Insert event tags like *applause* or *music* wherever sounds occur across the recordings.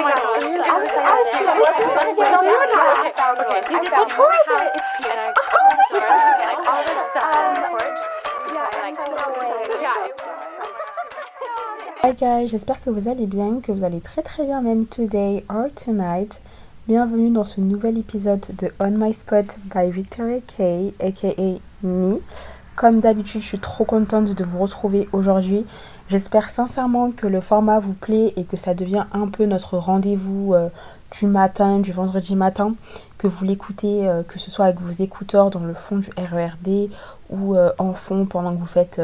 Hi guys, j'espère que vous allez bien, que vous allez très très bien même today or tonight. Bienvenue dans ce nouvel épisode de On My Spot by Victoria K, aka Me. Comme d'habitude, je suis trop contente de vous retrouver aujourd'hui. J'espère sincèrement que le format vous plaît et que ça devient un peu notre rendez-vous euh, du matin, du vendredi matin, que vous l'écoutez, euh, que ce soit avec vos écouteurs dans le fond du RERD ou euh, en fond pendant que vous faites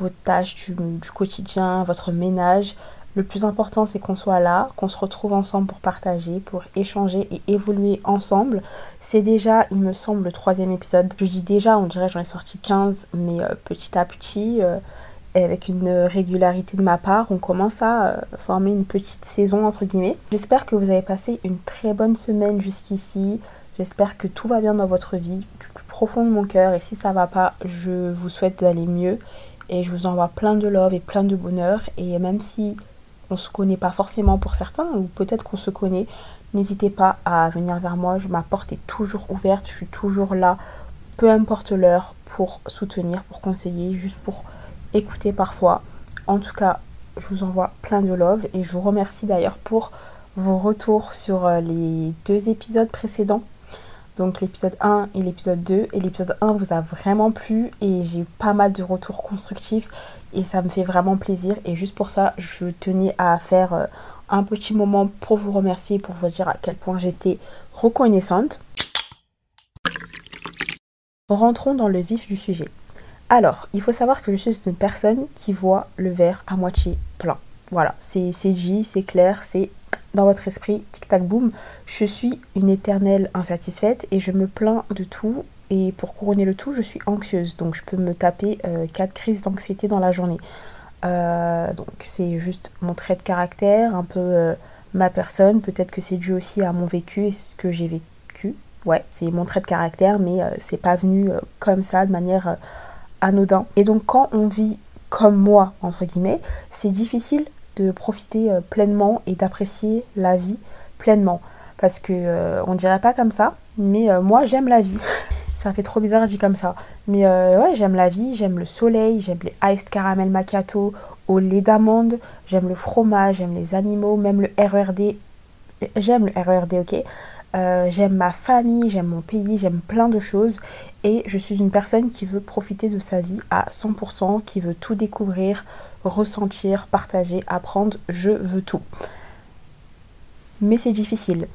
vos tâches du, quotidien, votre ménage. Le plus important, c'est qu'on soit là, qu'on se retrouve ensemble pour partager, pour échanger et évoluer ensemble. C'est déjà, il me semble, le troisième épisode. Je dis déjà, on dirait j'en ai sorti 15, mais petit à petit, euh, avec une régularité de ma part, on commence à euh, former une petite saison, entre guillemets. J'espère que vous avez passé une très bonne semaine jusqu'ici. J'espère que tout va bien dans votre vie, du plus profond de mon cœur. Et si ça va pas, je vous souhaite d'aller mieux et je vous envoie plein de love et plein de bonheur. Et même si on se connaît pas forcément pour certains, ou peut-être qu'on se connaît, n'hésitez pas à venir vers moi. Ma porte est toujours ouverte, je suis toujours là, peu importe l'heure, pour soutenir, pour conseiller, juste pour écouter parfois. En tout cas, je vous envoie plein de love et je vous remercie d'ailleurs pour vos retours sur euh, les deux épisodes précédents donc l'épisode 1 et l'épisode 2. Et l'épisode 1 vous a vraiment plu et j'ai eu pas mal de retours constructifs et ça me fait vraiment plaisir. Et juste pour ça, je tenais à faire euh, un petit moment pour vous remercier, pour vous dire à quel point j'étais reconnaissante. Rentrons dans le vif du sujet. Alors, il faut savoir que je suis une personne qui voit le verre à moitié plein. Voilà, c'est dit, c'est clair, c'est dans votre esprit, tic-tac boum, je suis une éternelle insatisfaite et je me plains de tout. Et pour couronner le tout, je suis anxieuse. Donc je peux me taper euh, 4 crises d'anxiété dans la journée. Euh, donc c'est juste mon trait de caractère, un peu euh, ma personne. Peut-être que c'est dû aussi à mon vécu et ce que j'ai vécu. Ouais, c'est mon trait de caractère, mais euh, c'est pas venu comme ça, de manière anodin. Et donc quand on vit comme moi, entre guillemets, c'est difficile de profiter euh, pleinement et d'apprécier la vie pleinement. Parce que euh, on dirait pas comme ça, mais euh, moi j'aime la vie. *laughs* ça fait trop bizarre dit comme ça. Mais ouais, j'aime la vie, j'aime le soleil, j'aime les iced caramel macchiato au lait d'amande, j'aime le fromage, j'aime les animaux, même le RERD. J'aime le RERD, ok? J'aime ma famille, j'aime mon pays, j'aime plein de choses et je suis une personne qui veut profiter de sa vie à 100%, qui veut tout découvrir, ressentir, partager, apprendre, je veux tout. Mais c'est difficile.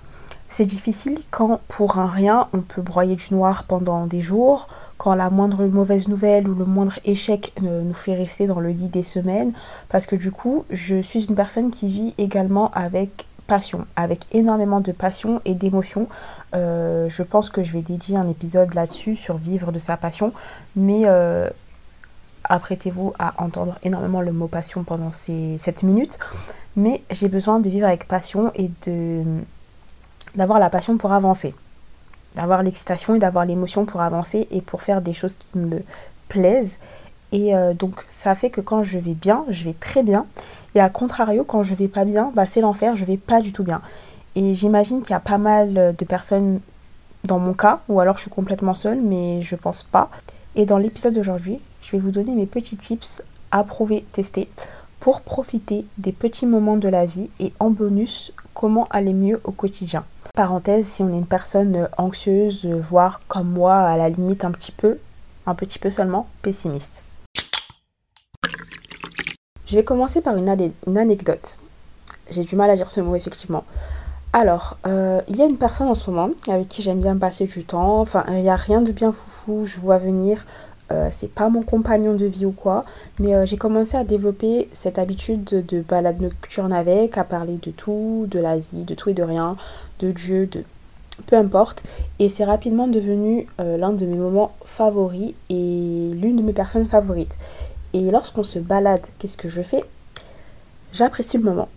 C'est difficile quand pour un rien on peut broyer du noir pendant des jours, quand la moindre mauvaise nouvelle ou le moindre échec nous fait rester dans le lit des semaines, parce que du coup je suis une personne qui vit également avec passion, avec énormément de passion et d'émotion. Euh, je pense que je vais dédier un épisode là-dessus sur vivre de sa passion, mais euh, apprêtez-vous à entendre énormément le mot passion pendant ces 7 minutes. Mais j'ai besoin de vivre avec passion et de d'avoir la passion pour avancer. D'avoir l'excitation et d'avoir l'émotion pour avancer et pour faire des choses qui me plaisent. Et euh, donc ça fait que quand je vais bien, je vais très bien. Et à contrario, quand je vais pas bien, bah, c'est l'enfer, je vais pas du tout bien. Et j'imagine qu'il y a pas mal de personnes dans mon cas, ou alors je suis complètement seule, mais je pense pas. Et dans l'épisode d'aujourd'hui, je vais vous donner mes petits tips à prouver, tester pour profiter des petits moments de la vie et en bonus, comment aller mieux au quotidien. Parenthèse, si on est une personne anxieuse, voire comme moi, à la limite un petit peu, un petit peu seulement, pessimiste. Je vais commencer par une, anecdote. J'ai du mal à dire ce mot effectivement. Alors, euh, il y a une personne en ce moment avec qui j'aime bien passer du temps. Enfin, il n'y a rien de bien foufou. Je vois venir euh, c'est pas mon compagnon de vie ou quoi, mais euh, j'ai commencé à développer cette habitude de, balade nocturne avec, à parler de tout, de la vie, de tout et de rien, de Dieu, de peu importe. Et c'est rapidement devenu l'un de mes moments favoris et l'une de mes personnes favorites. Et lorsqu'on se balade, qu'est-ce que je fais? J'apprécie le moment,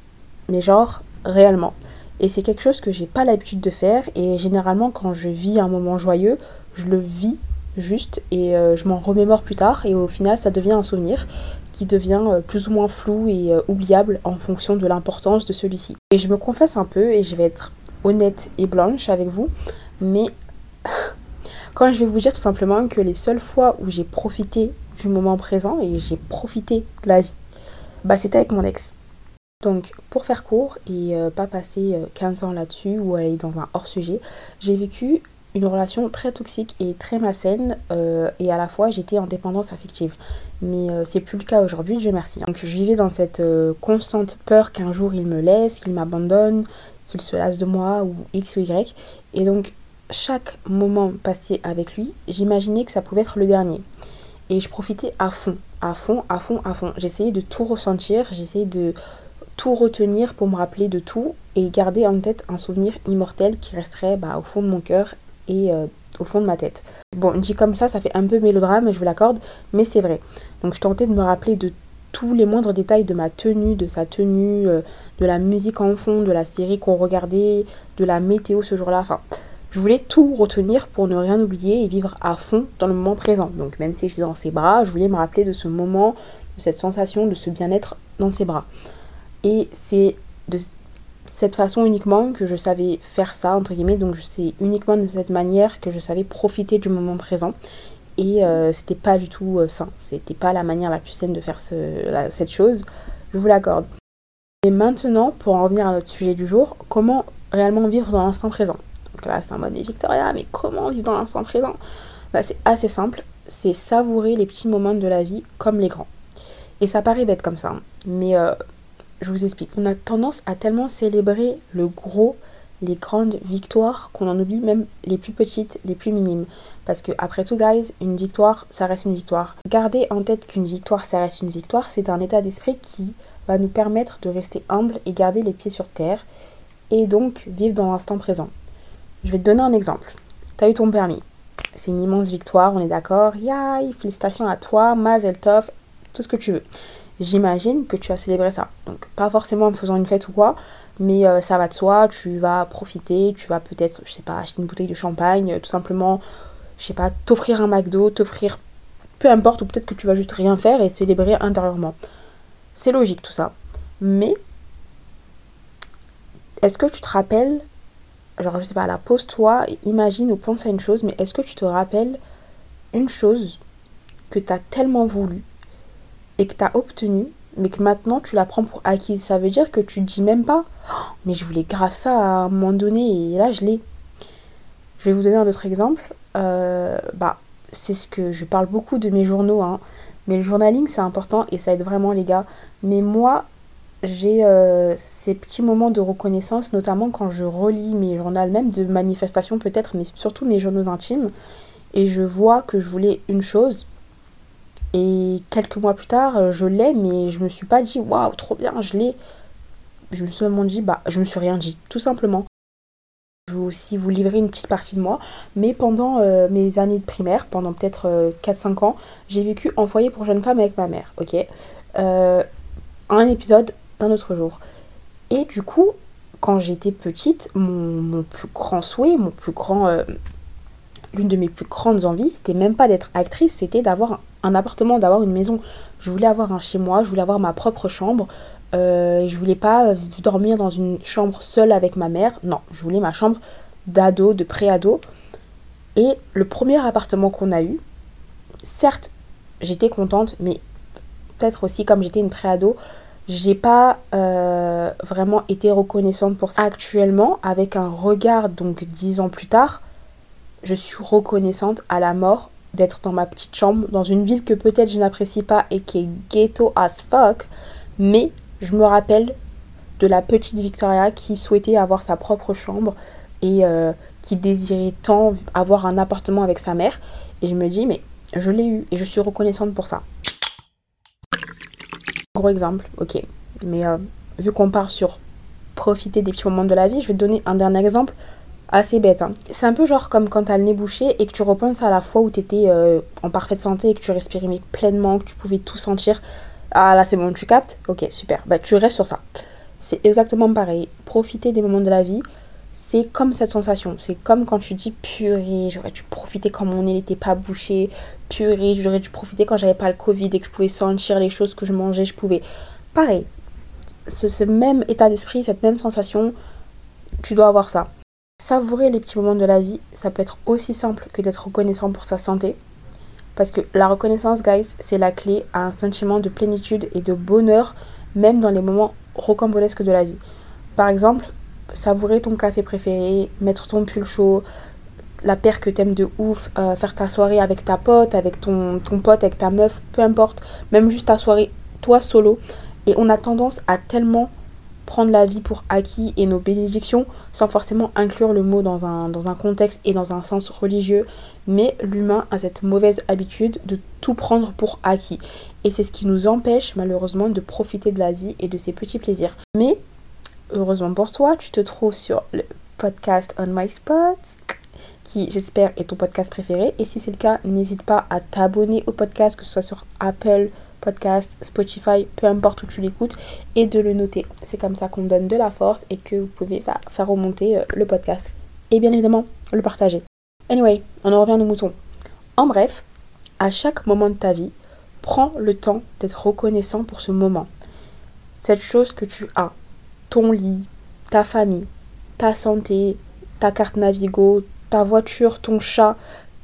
mais genre réellement. Et c'est quelque chose que j'ai pas l'habitude de faire. Et généralement, quand je vis un moment joyeux, je le vis juste et euh, je m'en remémore plus tard et au final ça devient un souvenir qui devient euh, plus ou moins flou et euh, oubliable en fonction de l'importance de celui-ci. Et je me confesse un peu et je vais être honnête et blanche avec vous, mais *laughs* quand je vais vous dire tout simplement que les seules fois où j'ai profité du moment présent et j'ai profité de la vie, bah c'était avec mon ex. Donc pour faire court et euh, pas passer 15 ans là-dessus ou aller dans un hors-sujet, j'ai vécu une relation très toxique et très malsaine euh, et à la fois j'étais en dépendance affective. Mais euh, c'est plus le cas aujourd'hui, Dieu merci. Donc je vivais dans cette euh, constante peur qu'un jour il me laisse, qu'il m'abandonne, qu'il se lasse de moi ou X ou Y. Et donc chaque moment passé avec lui, j'imaginais que ça pouvait être le dernier. Et je profitais à fond, à fond, à fond, à fond. J'essayais de tout ressentir, j'essayais de tout retenir pour me rappeler de tout et garder en tête un souvenir immortel qui resterait bah, au fond de mon cœur et euh, au fond de ma tête. Bon, dit comme ça, ça fait un peu mélodrame, je vous l'accorde, mais c'est vrai. Donc je tentais de me rappeler de tous les moindres détails de ma tenue, de sa tenue, euh, de la musique en fond, de la série qu'on regardait, de la météo ce jour-là. Enfin, je voulais tout retenir pour ne rien oublier et vivre à fond dans le moment présent. Donc même si j'étais dans ses bras, je voulais me rappeler de ce moment, de cette sensation, de ce bien-être dans ses bras. Et c'est de cette façon uniquement que je savais faire ça, entre guillemets. Donc c'est uniquement de cette manière que je savais profiter du moment présent. Et euh, c'était pas du tout euh, sain. C'était pas la manière la plus saine de faire cette chose. Je vous l'accorde. Et maintenant, pour en revenir à notre sujet du jour, comment réellement vivre dans l'instant présent? Donc là, c'est en mode, mais Victoria, mais comment vivre dans l'instant présent? Bah, C'est assez simple. C'est savourer les petits moments de la vie comme les grands. Et ça paraît bête comme ça. Hein. Mais euh, je vous explique. On a tendance à tellement célébrer le gros, les grandes victoires, qu'on en oublie même les plus petites, les plus minimes. Parce que, après tout, guys, une victoire, ça reste une victoire. Gardez en tête qu'une victoire, ça reste une victoire. C'est un état d'esprit qui va nous permettre de rester humble et garder les pieds sur terre. Et donc, vivre dans l'instant présent. Je vais te donner un exemple. Tu as eu ton permis. C'est une immense victoire, on est d'accord. Yay, félicitations à toi, Mazel Tov, tout ce que tu veux j'imagine que tu as célébré ça. Donc pas forcément en faisant une fête ou quoi, mais euh, ça va de soi, tu vas profiter, tu vas peut-être, je sais pas, acheter une bouteille de champagne, tout simplement, je sais pas, t'offrir un McDo, t'offrir peu importe, ou peut-être que tu vas juste rien faire et célébrer intérieurement. C'est logique tout ça. Mais est-ce que tu te rappelles, genre je sais pas, la pose-toi, imagine ou pense à une chose, mais est-ce que tu te rappelles une chose que tu as tellement voulu et que tu as obtenu, mais que maintenant tu la prends pour acquise? Ça veut dire que tu dis même pas, oh, mais je voulais grave ça à un moment donné et là je l'ai. Je vais vous donner un autre exemple. Euh, bah, c'est ce que je parle beaucoup de mes journaux, hein. mais le journaling c'est important et ça aide vraiment les gars. Mais moi, j'ai euh, ces petits moments de reconnaissance, notamment quand je relis mes journaux, même de manifestation peut-être, mais surtout mes journaux intimes, et je vois que je voulais une chose, et quelques mois plus tard, euh, je l'ai, mais je me suis pas dit waouh, trop bien, je l'ai. Je me suis seulement dit, bah, je me suis rien dit, tout simplement. Je vais aussi vous livrer une petite partie de moi, mais pendant euh, mes années de primaire, pendant peut-être 4-5 euh, ans, j'ai vécu en foyer pour jeunes femmes avec ma mère, ok? Un épisode d'un autre jour. Et du coup, quand j'étais petite, mon, plus grand souhait, mon plus grand l'une de mes plus grandes envies, c'était même pas d'être actrice, c'était d'avoir un appartement, d'avoir une maison. Je voulais avoir un chez moi, je voulais avoir ma propre chambre. Euh, je voulais pas dormir dans une chambre seule avec ma mère. Non, je voulais ma chambre d'ado, de pré-ado. Et le premier appartement qu'on a eu, certes, j'étais contente, mais peut-être aussi comme j'étais une pré-ado, j'ai pas euh, vraiment été reconnaissante pour ça. Actuellement, avec un regard, donc dix ans plus tard, je suis reconnaissante à la mort d'être dans ma petite chambre, dans une ville que peut-être je n'apprécie pas et qui est ghetto as fuck, mais je me rappelle de la petite Victoria qui souhaitait avoir sa propre chambre et euh, qui désirait tant avoir un appartement avec sa mère. Et je me dis, mais je l'ai eu et je suis reconnaissante pour ça. Gros exemple, ok. Mais euh, vu qu'on part sur profiter des petits moments de la vie, je vais te donner un dernier exemple assez bête. Hein. C'est un peu genre comme quand t'as le nez bouché et que tu repenses à la fois où t'étais euh, en parfaite santé et que tu respirais pleinement, que tu pouvais tout sentir. Ah là c'est bon, tu captes? Ok, super. Bah tu restes sur ça. C'est exactement pareil. Profiter des moments de la vie, c'est comme cette sensation. C'est comme quand tu dis purée, j'aurais dû profiter quand mon nez n'était pas bouché. Purée, j'aurais dû profiter quand j'avais pas le Covid et que je pouvais sentir les choses que je mangeais. Je pouvais. Pareil. Ce, même état d'esprit, cette même sensation, tu dois avoir ça. Savourer les petits moments de la vie, ça peut être aussi simple que d'être reconnaissant pour sa santé. Parce que la reconnaissance, guys, c'est la clé à un sentiment de plénitude et de bonheur, même dans les moments rocambolesques de la vie. Par exemple, savourer ton café préféré, mettre ton pull chaud, la paire que t'aimes de ouf, euh, faire ta soirée avec ta pote, avec ton, ton pote, avec ta meuf, peu importe, même juste ta soirée, toi solo. Et on a tendance à tellement prendre la vie pour acquis et nos bénédictions sans forcément inclure le mot dans un, dans un contexte et dans un sens religieux. Mais l'humain a cette mauvaise habitude de tout prendre pour acquis. Et c'est ce qui nous empêche malheureusement de profiter de la vie et de ses petits plaisirs. Mais heureusement pour toi, tu te trouves sur le podcast On My Spots, qui j'espère est ton podcast préféré. Et si c'est le cas, n'hésite pas à t'abonner au podcast, que ce soit sur Apple Podcast, Spotify, peu importe où tu l'écoutes, et de le noter. C'est comme ça qu'on donne de la force et que vous pouvez faire remonter euh, le podcast. Et bien évidemment, le partager. Anyway, on en revient nos moutons. En bref, à chaque moment de ta vie, prends le temps d'être reconnaissant pour ce moment. Cette chose que tu as, ton lit, ta famille, ta santé, ta carte Navigo, ta voiture, ton chat,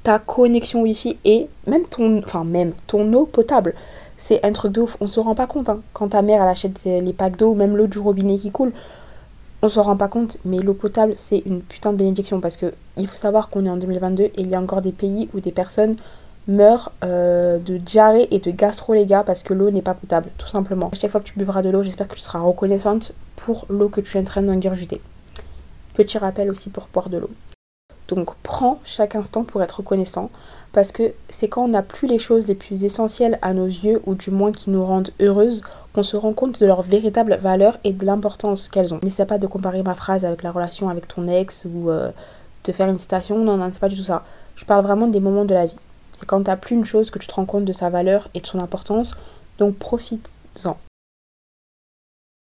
ta connexion Wi-Fi et même ton, enfin même ton eau potable. C'est un truc de ouf, on se rend pas compte. Hein. Quand ta mère elle achète les packs d'eau, même l'eau du robinet qui coule, on se rend pas compte. Mais l'eau potable c'est une putain de bénédiction parce que il faut savoir qu'on est en 2022 et il y a encore des pays où des personnes meurent euh, de diarrhée et de gastro les parce que l'eau n'est pas potable tout simplement. À chaque fois que tu buvras de l'eau, j'espère que tu seras reconnaissante pour l'eau que tu es en train d'ingurgiter. Petit rappel aussi pour boire de l'eau. Donc prends chaque instant pour être reconnaissant parce que c'est quand on n'a plus les choses les plus essentielles à nos yeux ou du moins qui nous rendent heureuses qu'on se rend compte de leur véritable valeur et de l'importance qu'elles ont. N'essaie pas de comparer ma phrase avec la relation avec ton ex ou euh, de faire une citation, non, non, c'est pas du tout ça. Je parle vraiment des moments de la vie. C'est quand t'as plus une chose que tu te rends compte de sa valeur et de son importance, donc profites-en.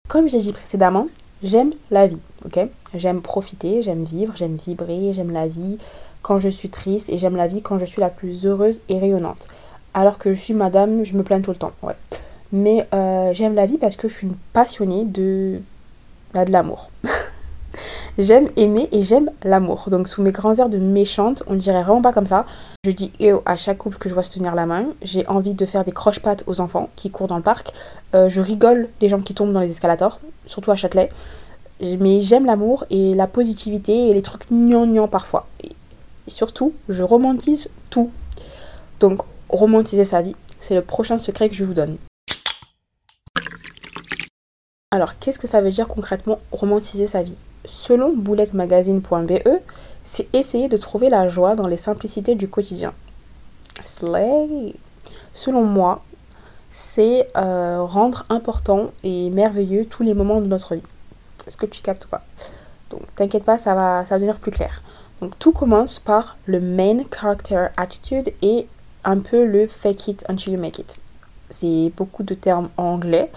Comme j'ai dit précédemment, j'aime la vie, ok? J'aime profiter, j'aime vivre, j'aime vibrer, j'aime la vie quand je suis triste et j'aime la vie quand je suis la plus heureuse et rayonnante. Alors que je suis madame, je me plains tout le temps, ouais. Mais euh, j'aime la vie parce que je suis une passionnée de, bah, de l'amour. *laughs* J'aime aimer et j'aime l'amour. Donc sous mes grands airs de méchante, on ne dirait vraiment pas comme ça. Je dis yo à chaque couple que je vois se tenir la main. J'ai envie de faire des croche-pattes aux enfants qui courent dans le parc. Euh, je rigole des gens qui tombent dans les escalators, surtout à Châtelet. Mais j'aime l'amour et la positivité et les trucs gnangnang parfois. Et surtout, je romantise tout. Donc romantiser sa vie, c'est le prochain secret que je vous donne. Alors, qu'est-ce que ça veut dire concrètement romantiser sa vie? Selon boulettemagazine.be, c'est essayer de trouver la joie dans les simplicités du quotidien. Slay. Selon moi, c'est euh, rendre important et merveilleux tous les moments de notre vie. Est-ce que tu captes pas? Donc, t'inquiète pas, ça va, ça va devenir plus clair. Donc, tout commence par le main character attitude et un peu le fake it until you make it. C'est beaucoup de termes anglais.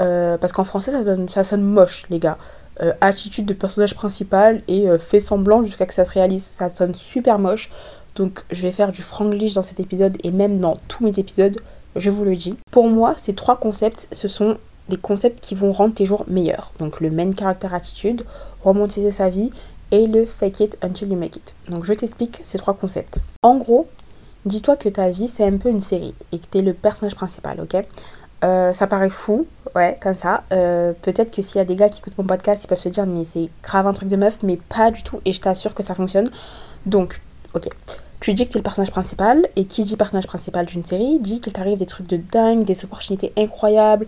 Euh, parce qu'en français, ça, ça sonne moche, les gars. Euh, attitude de personnage principal et euh, fait semblant jusqu'à que ça se réalise. Ça sonne super moche. Donc je vais faire du franglish dans cet épisode et même dans tous mes épisodes, je vous le dis. Pour moi, ces trois concepts, ce sont des concepts qui vont rendre tes jours meilleurs. Donc le main character attitude, romantiser sa vie et le fake it until you make it. Donc je t'explique ces trois concepts. En gros, dis-toi que ta vie c'est un peu une série et que tu es le personnage principal, ok? Euh, ça paraît fou, ouais, comme ça. Euh, peut-être que s'il y a des gars qui écoutent mon podcast, ils peuvent se dire, mais c'est grave un truc de meuf, mais pas du tout, et je t'assure que ça fonctionne. Donc, ok. Tu dis que tu es le personnage principal, et qui dit personnage principal d'une série, dit qu'il t'arrive des trucs de dingue, des opportunités incroyables,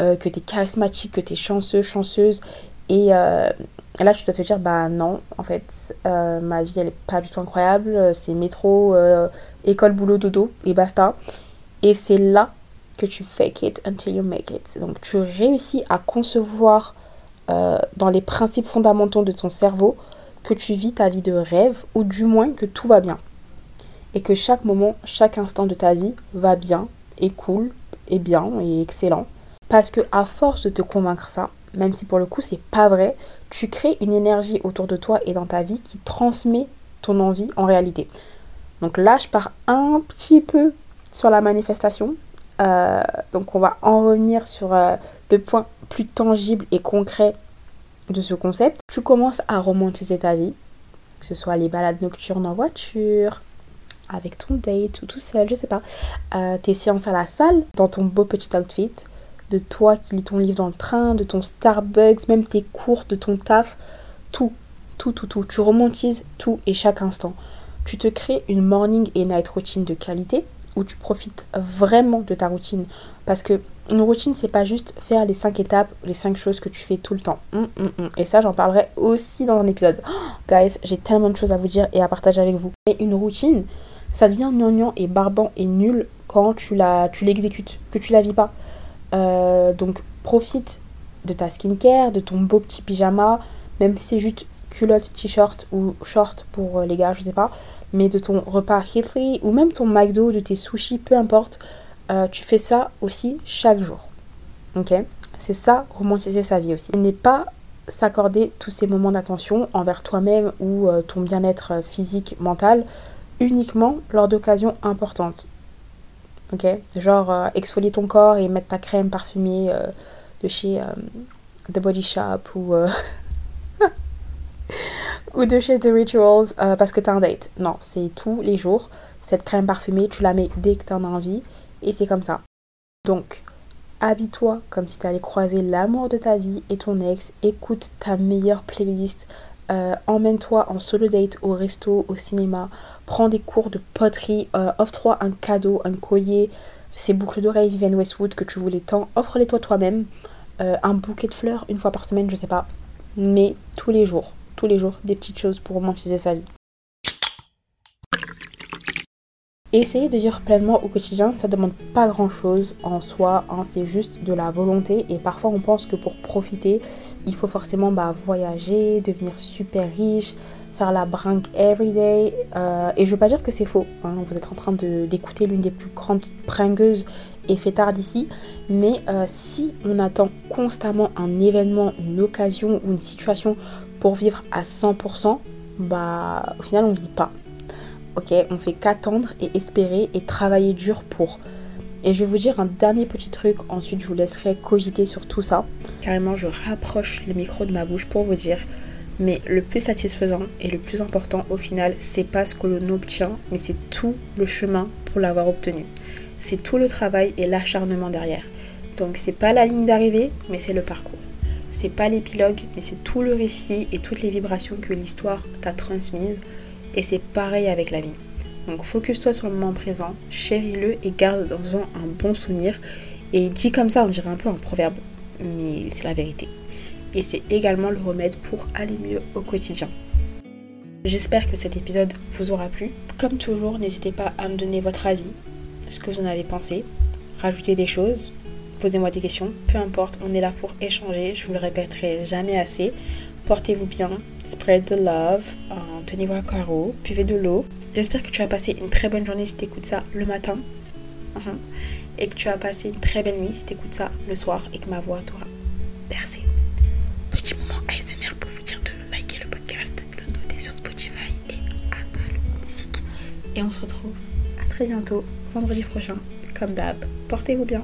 euh, que tu es charismatique, que tu es chanceux, chanceuse, et là tu dois te dire, bah non, en fait, ma vie elle est pas du tout incroyable, c'est métro, école, boulot, dodo, et basta. Et c'est là que tu fake it until you make it. Donc tu réussis à concevoir euh, dans les principes fondamentaux de ton cerveau que tu vis ta vie de rêve ou du moins que tout va bien. Et que chaque moment, chaque instant de ta vie va bien et cool et bien et excellent. Parce que à force de te convaincre ça, même si pour le coup c'est pas vrai, tu crées une énergie autour de toi et dans ta vie qui transmet ton envie en réalité. Donc là, je pars un petit peu sur la manifestation. Euh, donc on va en revenir sur euh, le point plus tangible et concret de ce concept. Tu commences à romantiser ta vie, que ce soit les balades nocturnes en voiture, avec ton date ou tout seul, je sais pas, euh, tes séances à la salle, dans ton beau petit outfit, de toi qui lis ton livre dans le train, de ton Starbucks, même tes cours, de ton taf, tout, tout, tout, tout. Tu romantises tout et chaque instant. Tu te crées une morning et night routine de qualité où tu profites vraiment de ta routine. Parce que une routine, c'est pas juste faire les 5 étapes, les 5 choses que tu fais tout le temps. Hum, hum, hum. Et ça, j'en parlerai aussi dans un épisode. *gasps* guys, j'ai tellement de choses à vous dire et à partager avec vous. Et une routine, ça devient gnangnan et barbant et nul quand tu l'exécutes, que tu la vis pas. Euh, donc profite de ta skincare, de ton beau petit pyjama, même si c'est juste culotte, t-shirt ou short pour euh, les gars, je sais pas, mais de ton repas healthy ou même ton McDo, de tes sushis, peu importe, euh, tu fais ça aussi chaque jour. Ok? C'est ça, romantiser sa vie aussi. Il n'est pas s'accorder tous ces moments d'attention envers toi-même ou ton bien-être physique, mental, uniquement lors d'occasions importantes ok? Genre euh, exfolier ton corps et mettre ta crème parfumée euh, de chez euh, The Body Shop ou, *laughs* ou de chez The Rituals parce que t'as un date. Non, c'est tous les jours. Cette crème parfumée, tu la mets dès que t'en as envie et c'est comme ça. Donc, habille-toi comme si t'allais croiser l'amour de ta vie et ton ex. Écoute ta meilleure playlist. Emmène-toi en solo date au resto, au cinéma prends des cours de poterie, euh, offre-toi un cadeau, un collier, ces boucles d'oreilles Vivienne Westwood que tu voulais tant, offre-les toi toi-même, euh, un bouquet de fleurs une fois par semaine, je sais pas, mais tous les jours, les jours, des petites choses pour romantiser sa vie. Essayer de vivre pleinement au quotidien, ça demande pas grand chose en soi, hein, c'est juste de la volonté et parfois on pense que pour profiter, il faut forcément bah, voyager, devenir super riche, faire la brinque everyday. Euh, et je veux pas dire que c'est faux. Hein. Vous êtes en train d'écouter l'une des plus grandes bringueuses et fêtards d'ici. Mais euh, si on attend constamment un événement, une occasion ou une situation pour vivre à 100%, bah au final on vit pas. Ok, on fait qu'attendre et espérer et travailler dur pour. Et je vais vous dire un dernier petit truc, ensuite je vous laisserai cogiter sur tout ça. Carrément, je rapproche le micro de ma bouche pour vous dire mais le plus satisfaisant et le plus important au final, c'est pas ce que l'on obtient, mais c'est tout le chemin pour l'avoir obtenu. C'est tout le travail et l'acharnement derrière. Donc c'est pas la ligne d'arrivée, mais c'est le parcours. C'est pas l'épilogue, mais c'est tout le récit et toutes les vibrations que l'histoire t'a transmises. Et c'est pareil avec la vie. Donc focus-toi sur le moment présent, chéris-le et garde dans un bon souvenir. Et dit comme ça, on dirait un peu un proverbe, mais c'est la vérité et c'est également le remède pour aller mieux au quotidien. J'espère que cet épisode vous aura plu. Comme toujours, n'hésitez pas à me donner votre avis, ce que vous en avez pensé, rajouter des choses, posez-moi des questions, peu importe, on est là pour échanger, je vous le répéterai jamais assez. Portez-vous bien, spread the love, euh, tenez-vous à carreau, buvez de l'eau. J'espère que tu as passé une très bonne journée si tu écoutes ça le matin. Uh-huh. Et que tu as passé une très belle nuit si tu écoutes ça le soir et que ma voix t'aura bercé petit moment ASMR pour vous dire de liker le podcast, le noter sur Spotify et Apple Music. Et on se retrouve à très bientôt, vendredi prochain, comme d'hab. Portez-vous bien.